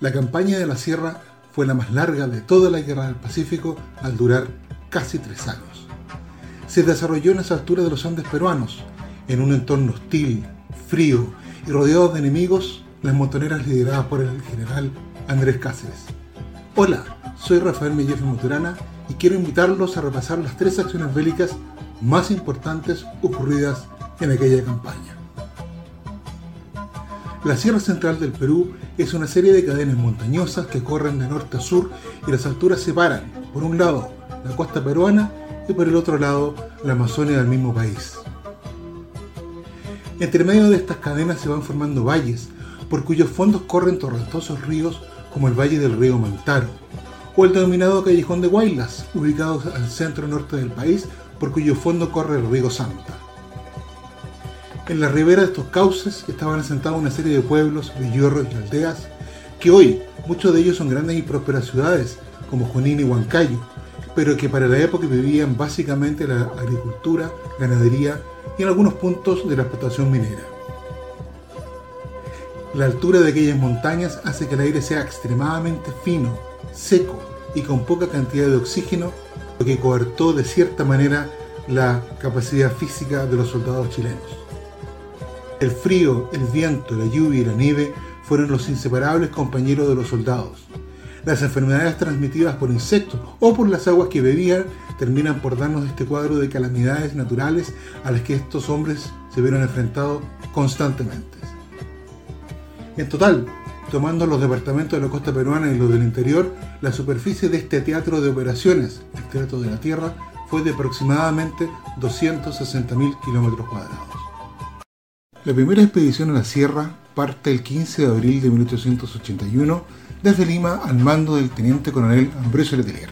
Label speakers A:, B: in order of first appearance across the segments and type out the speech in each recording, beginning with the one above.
A: La campaña de la Sierra fue la más larga de toda la Guerra del Pacífico al durar casi tres años. Se desarrolló en las alturas de los Andes peruanos, en un entorno hostil, frío y rodeado de enemigos, las montoneras lideradas por el general Andrés Cáceres. Hola, soy Rafael Mellefe Moturana y quiero invitarlos a repasar las tres acciones bélicas más importantes ocurridas en aquella campaña. La Sierra Central del Perú es una serie de cadenas montañosas que corren de norte a sur y las alturas separan, por un lado, la costa peruana y por el otro lado, la Amazonia del mismo país. Entre medio de estas cadenas se van formando valles, por cuyos fondos corren torrentosos ríos como el valle del río Mantaro, o el denominado Callejón de Guaylas, ubicado al centro norte del país, por cuyo fondo corre el río Santa. En la ribera de estos cauces estaban asentados una serie de pueblos, villorros y aldeas, que hoy muchos de ellos son grandes y prósperas ciudades, como Junín y Huancayo, pero que para la época vivían básicamente la agricultura, ganadería y en algunos puntos de la explotación minera. La altura de aquellas montañas hace que el aire sea extremadamente fino, seco y con poca cantidad de oxígeno, lo que coartó de cierta manera la capacidad física de los soldados chilenos. El frío, el viento, la lluvia y la nieve fueron los inseparables compañeros de los soldados. Las enfermedades transmitidas por insectos o por las aguas que bebían terminan por darnos este cuadro de calamidades naturales a las que estos hombres se vieron enfrentados constantemente. En total, tomando los departamentos de la costa peruana y los del interior, la superficie de este teatro de operaciones, el Teatro de la Tierra, fue de aproximadamente 260.000 kilómetros cuadrados. La primera expedición a la sierra parte el 15 de abril de 1881 desde Lima al mando del teniente coronel Ambrosio Letelier.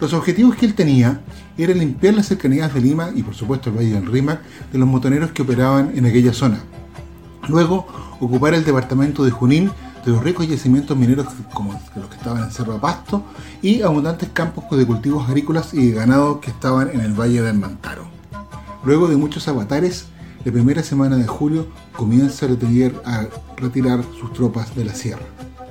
A: Los objetivos que él tenía eran limpiar las cercanías de Lima y por supuesto el Valle del Rímac de los motoneros que operaban en aquella zona. Luego, ocupar el departamento de Junín de los ricos yacimientos mineros como los que estaban en Cerro Pasto y abundantes campos de cultivos agrícolas y de ganado que estaban en el Valle del Mantaro. Luego de muchos avatares, la primera semana de julio comienza a retirar sus tropas de la sierra.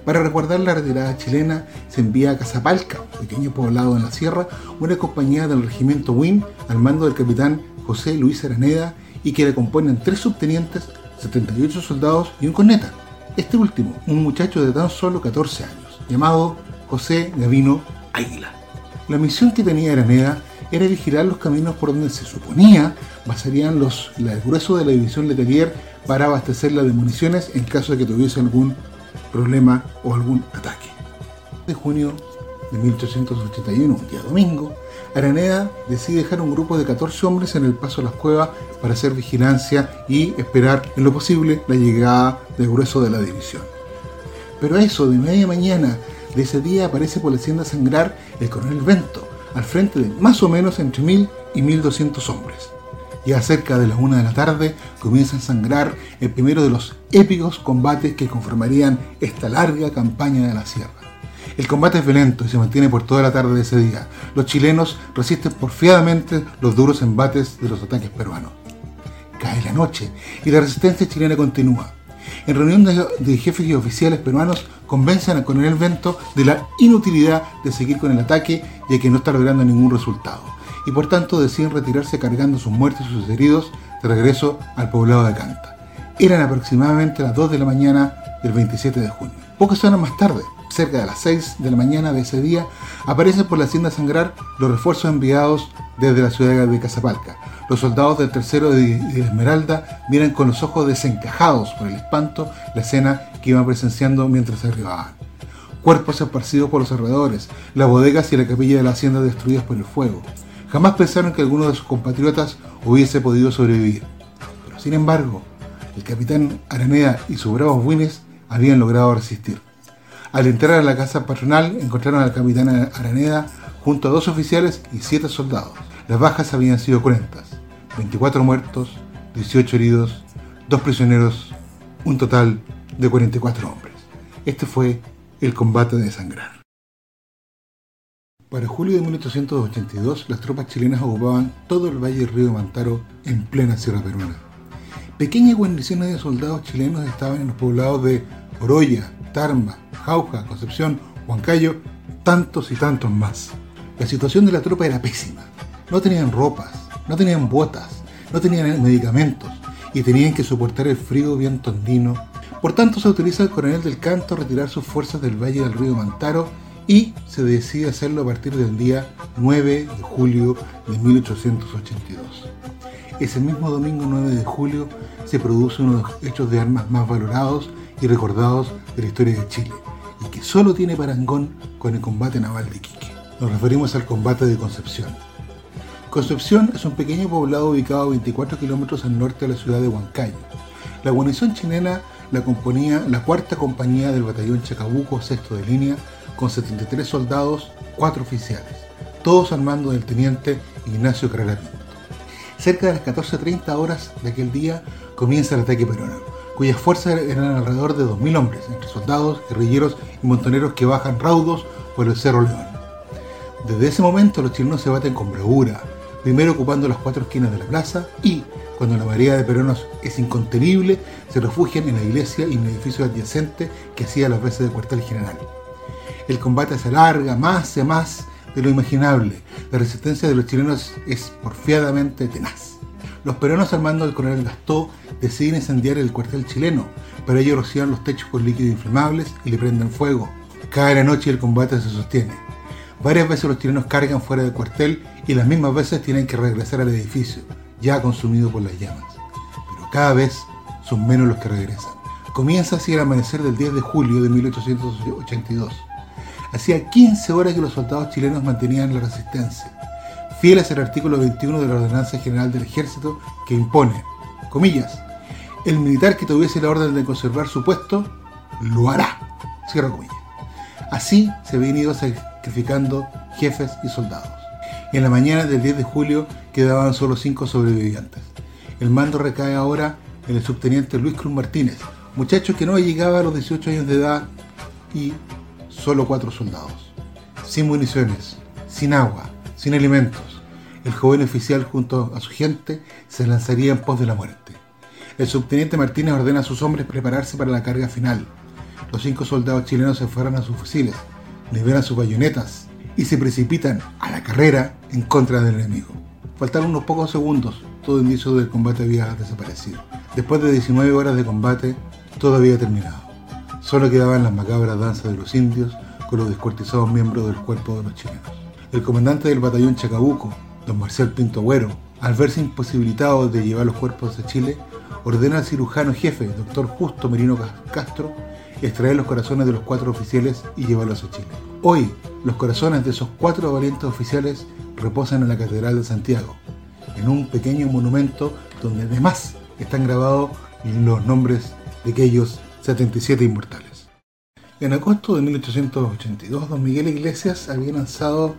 A: Para resguardar la retirada chilena, se envía a Casapalca, pequeño poblado en la sierra, una compañía del regimiento Win al mando del capitán José Luis Araneda y que le componen tres subtenientes, 78 soldados y un corneta. Este último, un muchacho de tan solo 14 años, llamado José Gavino Águila. La misión que tenía Araneda era vigilar los caminos por donde se suponía basarían los, el grueso de la división Letelier para abastecerla de municiones en caso de que tuviese algún problema o algún ataque. De junio de 1881, un día domingo, Araneda decide dejar un grupo de 14 hombres en el paso a las cuevas para hacer vigilancia y esperar en lo posible la llegada del grueso de la división. Pero a eso de media mañana de ese día aparece por la hacienda Sangrar el coronel Bento, al frente de más o menos entre 1000 y 1200 hombres. Ya cerca de las una de la tarde comienza a sangrar el primero de los épicos combates que conformarían esta larga campaña de la sierra. El combate es violento y se mantiene por toda la tarde de ese día. Los chilenos resisten porfiadamente los duros embates de los ataques peruanos. Cae la noche y la resistencia chilena continúa. En reunión de, jefes y oficiales peruanos convencen al coronel Bento de la inutilidad de seguir con el ataque y que no está logrando ningún resultado y por tanto deciden retirarse cargando sus muertos y sus heridos de regreso al poblado de Canta. Eran aproximadamente las 2 de la mañana del 27 de junio. Pocas horas más tarde, cerca de las 6 de la mañana de ese día, aparecen por la hacienda Sangrar los refuerzos enviados desde la ciudad de Casapalca. Los soldados del tercero de Esmeralda miran con los ojos desencajados por el espanto la escena que iban presenciando mientras arribaban. Cuerpos esparcidos por los alrededores, las bodegas y la capilla de la hacienda destruidas por el fuego. Jamás pensaron que alguno de sus compatriotas hubiese podido sobrevivir. Pero sin embargo, el capitán Araneda y sus bravos buines habían logrado resistir. Al entrar a la casa patronal encontraron al capitán Araneda junto a dos oficiales y siete soldados. Las bajas habían sido cruentas. 24 muertos, 18 heridos, dos prisioneros, un total de 44 hombres. Este fue el combate de sangrar. Para julio de 1882, las tropas chilenas ocupaban todo el valle del río Mantaro en plena sierra peruana. Pequeñas guarniciones de soldados chilenos estaban en los poblados de Oroya, Tarma, Jauja, Concepción, Huancayo, tantos y tantos más. La situación de la tropa era pésima. No tenían ropas, no tenían botas, no tenían medicamentos y tenían que soportar el frío viento andino. Por tanto, se autoriza al coronel del Canto a retirar sus fuerzas del valle del río Mantaro y se decide hacerlo a partir del día 9 de julio de 1882. Ese mismo domingo 9 de julio se produce uno de los hechos de armas más valorados y recordados de la historia de Chile, y que solo tiene parangón con el combate naval de Iquique. Nos referimos al combate de Concepción. Concepción es un pequeño poblado ubicado a 24 kilómetros al norte de la ciudad de Huancayo. La guarnición chilena la componía la cuarta compañía del batallón Chacabuco, sexto de línea, con 73 soldados, 4 oficiales, todos al mando del teniente Ignacio Carrera Cerca de las 14.30 horas de aquel día comienza el ataque peruano, cuyas fuerzas eran alrededor de 2.000 hombres, entre soldados, guerrilleros y montoneros que bajan raudos por el Cerro León. Desde ese momento los chilenos se baten con bravura, primero ocupando las cuatro esquinas de la plaza y, cuando la marea de peruanos es incontenible, se refugian en la iglesia y en el edificio adyacente que hacía las veces de cuartel general. El combate se alarga más y más de lo imaginable. La resistencia de los chilenos es porfiadamente tenaz. Los peruanos al mando del coronel Gastó deciden incendiar el cuartel chileno. Para ello rocían los techos con líquidos inflamables y le prenden fuego. Cada la noche el combate se sostiene. Varias veces los chilenos cargan fuera del cuartel y las mismas veces tienen que regresar al edificio, ya consumido por las llamas. Pero cada vez son menos los que regresan. Comienza así el amanecer del 10 de julio de 1882. Hacía 15 horas que los soldados chilenos mantenían la resistencia, fieles al artículo 21 de la Ordenanza General del Ejército que impone, comillas, el militar que tuviese la orden de conservar su puesto, lo hará, comillas. Así se habían ido sacrificando jefes y soldados. En la mañana del 10 de julio quedaban solo cinco sobrevivientes. El mando recae ahora en el subteniente Luis Cruz Martínez, muchacho que no llegaba a los 18 años de edad y solo cuatro soldados. Sin municiones, sin agua, sin alimentos, el joven oficial junto a su gente se lanzaría en pos de la muerte. El subteniente Martínez ordena a sus hombres prepararse para la carga final. Los cinco soldados chilenos se aferran a sus fusiles liberan sus bayonetas y se precipitan a la carrera en contra del enemigo. Faltaron unos pocos segundos, todo indicio del combate había desaparecido. Después de 19 horas de combate, todo había terminado. Solo quedaban las macabras danzas de los indios con los descuartizados miembros del cuerpo de los chilenos. El comandante del batallón Chacabuco, don Marcial Pinto Agüero, al verse imposibilitado de llevar los cuerpos a Chile, ordena al cirujano jefe, doctor Justo Merino Castro, extraer los corazones de los cuatro oficiales y llevarlos a Chile. Hoy, los corazones de esos cuatro valientes oficiales reposan en la Catedral de Santiago, en un pequeño monumento donde además están grabados los nombres de aquellos 77 inmortales. En agosto de 1882, don Miguel Iglesias había lanzado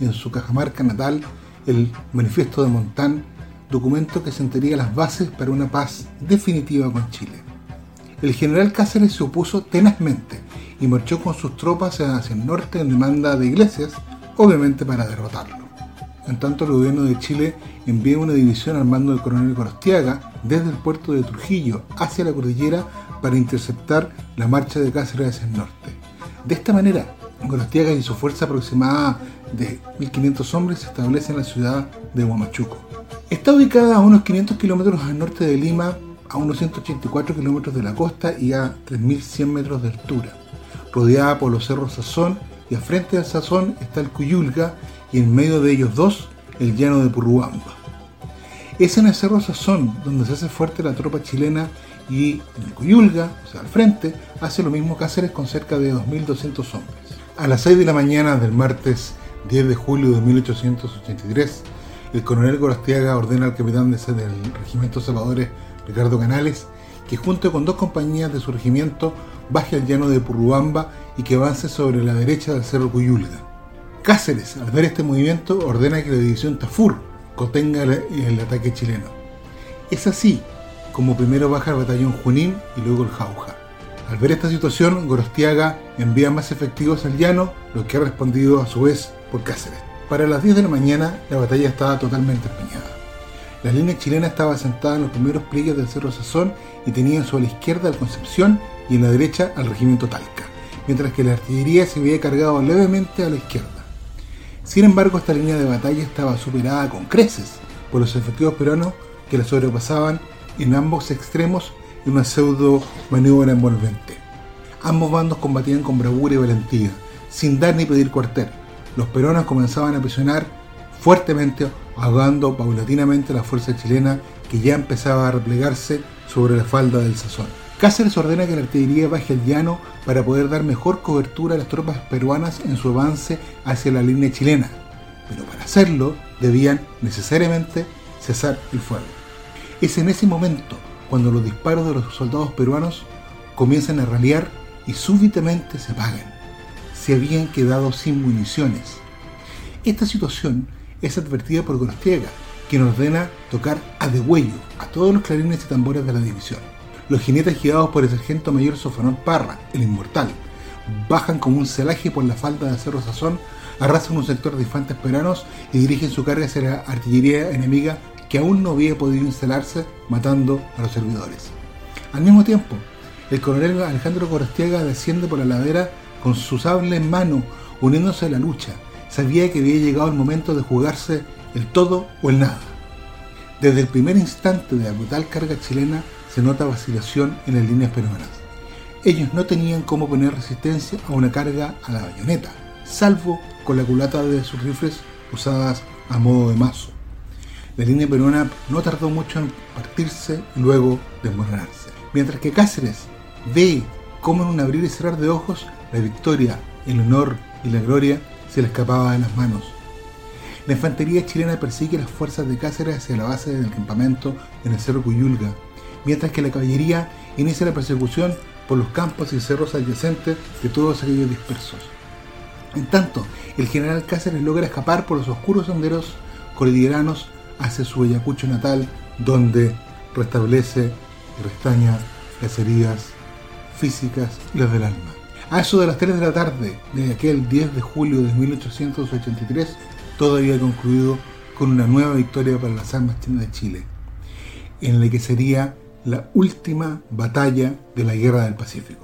A: en su cajamarca natal el Manifiesto de Montán, documento que sentaría las bases para una paz definitiva con Chile el general Cáceres se opuso tenazmente y marchó con sus tropas hacia el norte en demanda de Iglesias, obviamente para derrotarlo. En tanto, el gobierno de Chile envía una división al mando del coronel Gorostiaga desde el puerto de Trujillo hacia la cordillera para interceptar la marcha de Cáceres hacia el norte. De esta manera, Gorostiaga y su fuerza aproximada de 1.500 hombres se establecen en la ciudad de Huamachuco. Está ubicada a unos 500 kilómetros al norte de Lima a unos 184 kilómetros de la costa y a 3.100 metros de altura, rodeada por los cerros Sazón y al frente del Sazón está el Cuyulga y en medio de ellos dos el llano de Purruamba. Es en el cerro Sazón donde se hace fuerte la tropa chilena y en el Cuyulga, o sea al frente, hace lo mismo Cáceres con cerca de 2.200 hombres. A las 6 de la mañana del martes 10 de julio de 1883, el coronel Gorostiaga ordena al capitán del regimiento Salvadores Ricardo Canales, que junto con dos compañías de surgimiento baje al llano de Purruamba y que avance sobre la derecha del Cerro Cuyulga. Cáceres, al ver este movimiento, ordena que la división Tafur contenga el, ataque chileno. Es así como primero baja el batallón Junín y luego el Jauja. Al ver esta situación, Gorostiaga envía más efectivos al llano, lo que ha respondido a su vez por Cáceres. Para las 10 de la mañana, la batalla estaba totalmente empeñada. La línea chilena estaba sentada en los primeros pliegues del Cerro Sazón y tenía en su a la izquierda al Concepción y en la derecha al regimiento Talca, mientras que la artillería se había cargado levemente a la izquierda. Sin embargo, esta línea de batalla estaba superada con creces por los efectivos peruanos que la sobrepasaban en ambos extremos en una pseudo maniobra envolvente. Ambos bandos combatían con bravura y valentía, sin dar ni pedir cuartel. Los peruanos comenzaban a presionar fuertemente, ahogando paulatinamente la fuerza chilena que ya empezaba a replegarse sobre la falda del Sazón. Cáceres ordena que la artillería baje el llano para poder dar mejor cobertura a las tropas peruanas en su avance hacia la línea chilena, pero para hacerlo debían necesariamente cesar el fuego. Es en ese momento cuando los disparos de los soldados peruanos comienzan a ralear y súbitamente se apagan. Se habían quedado sin municiones. Esta situación es advertida por Gorostiega, quien ordena tocar a degüello a todos los clarines y tambores de la división. Los jinetes guiados por el sargento mayor Sofanón Parra, el inmortal, bajan como un celaje por la falda de Cerro Sazón, arrasan un sector de infantes peruanos y dirigen su carga hacia la artillería enemiga que aún no había podido instalarse matando a los servidores. Al mismo tiempo, el coronel Alejandro Corostiaga desciende por la ladera con su sable en mano, uniéndose a la lucha. Sabía que había llegado el momento de jugarse el todo o el nada. Desde el primer instante de la brutal carga chilena se nota vacilación en las líneas peruanas. Ellos no tenían cómo poner resistencia a una carga a la bayoneta, salvo con la culata de sus rifles usadas a modo de mazo. La línea peruana no tardó mucho en partirse y luego desmoronarse. Mientras que Cáceres ve cómo en un abrir y cerrar de ojos la victoria, el honor y la gloria se le escapaba de las manos. La infantería chilena persigue las fuerzas de Cáceres hacia la base del campamento en el Cerro Cuyulga, mientras que la caballería inicia la persecución por los campos y cerros adyacentes de todos aquellos dispersos. En tanto, el general Cáceres logra escapar por los oscuros senderos cordilleranos hacia su Ayacucho natal, donde restablece y restaña las heridas físicas y las del alma. A eso de las 3 de la tarde de aquel 10 de julio de 1883, todo había concluido con una nueva victoria para las armas chinas de Chile, en la que sería la última batalla de la Guerra del Pacífico.